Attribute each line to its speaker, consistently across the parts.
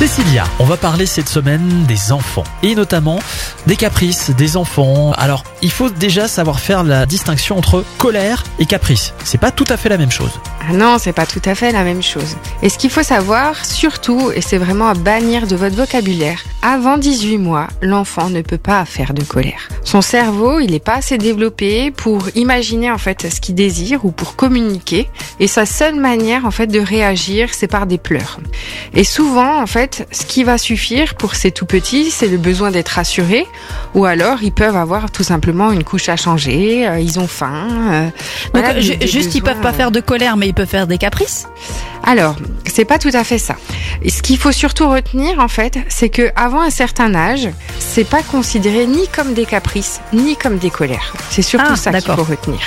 Speaker 1: Cécilia, on va parler cette semaine des enfants et notamment des caprices des enfants. Alors, il faut déjà savoir faire la distinction entre colère et caprice. C'est pas tout à fait la même chose.
Speaker 2: Ah non, c'est pas tout à fait la même chose. Et ce qu'il faut savoir, surtout, et c'est vraiment à bannir de votre vocabulaire, avant 18 mois, l'enfant ne peut pas faire de colère. Son cerveau, il n'est pas assez développé pour imaginer en fait ce qu'il désire ou pour communiquer. Et sa seule manière en fait de réagir, c'est par des pleurs. Et souvent, en fait, ce qui va suffire pour ces tout petits, c'est le besoin d'être rassuré, ou alors ils peuvent avoir tout simplement une couche à changer, euh, ils ont faim. euh,
Speaker 3: Donc,
Speaker 2: voilà,
Speaker 3: juste, ils
Speaker 2: besoins,
Speaker 3: peuvent pas
Speaker 2: euh,
Speaker 3: faire de colère, mais ils peuvent faire des caprices?
Speaker 2: alors, c'est pas tout à fait ça. Et ce qu'il faut surtout retenir, en fait, c'est que avant un certain âge, c'est pas considéré ni comme des caprices, ni comme des colères. C'est surtout
Speaker 3: Ah,
Speaker 2: ça qu'il faut retenir.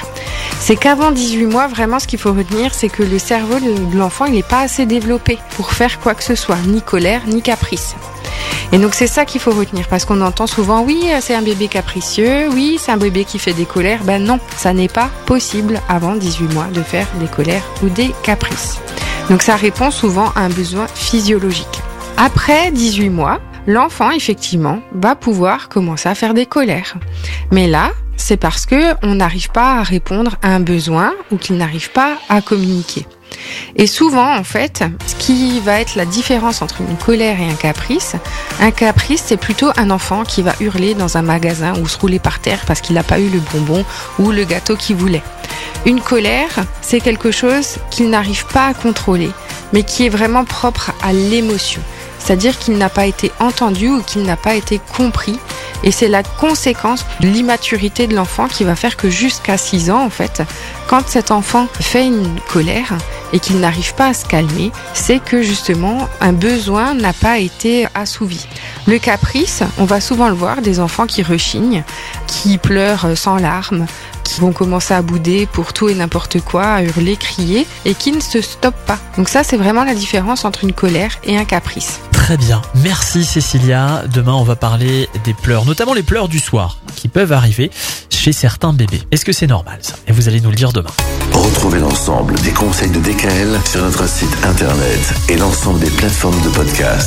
Speaker 2: C'est qu'avant 18 mois, vraiment, ce qu'il faut retenir, c'est que le cerveau de l'enfant, il n'est pas assez développé pour faire quoi que ce soit, ni colère, ni caprice. Et donc c'est ça qu'il faut retenir parce qu'on entend souvent oui c'est un bébé capricieux, oui c'est un bébé qui fait des colères. Ben non, ça n'est pas possible avant 18 mois de faire des colères ou des caprices. Donc ça répond souvent à un besoin physiologique. Après 18 mois, l'enfant effectivement va pouvoir commencer à faire des colères. Mais là, c'est parce que on n'arrive pas à répondre à un besoin ou qu'il n'arrive pas à communiquer. Et souvent, en fait, ce qui va être la différence entre une colère et un caprice, un caprice, c'est plutôt un enfant qui va hurler dans un magasin ou se rouler par terre parce qu'il n'a pas eu le bonbon ou le gâteau qu'il voulait. Une colère, c'est quelque chose qu'il n'arrive pas à contrôler, mais qui est vraiment propre à l'émotion. C'est-à-dire qu'il n'a pas été entendu ou qu'il n'a pas été compris. Et c'est la conséquence de l'immaturité de l'enfant qui va faire que jusqu'à 6 ans, en fait, quand cet enfant fait une colère et qu'il n'arrive pas à se calmer, c'est que justement un besoin n'a pas été assouvi. Le caprice, on va souvent le voir, des enfants qui rechignent, qui pleurent sans larmes, qui vont commencer à bouder pour tout et n'importe quoi, à hurler, crier, et qui ne se stoppent pas. Donc ça, c'est vraiment la différence entre une colère et un caprice.
Speaker 1: Très bien. Merci Cécilia. Demain, on va parler des pleurs, notamment les pleurs du soir, qui peuvent arriver chez certains bébés. Est-ce que c'est normal ça? Et vous allez nous le dire demain.
Speaker 4: Retrouvez l'ensemble des conseils de DKL sur notre site internet et l'ensemble des plateformes de podcast.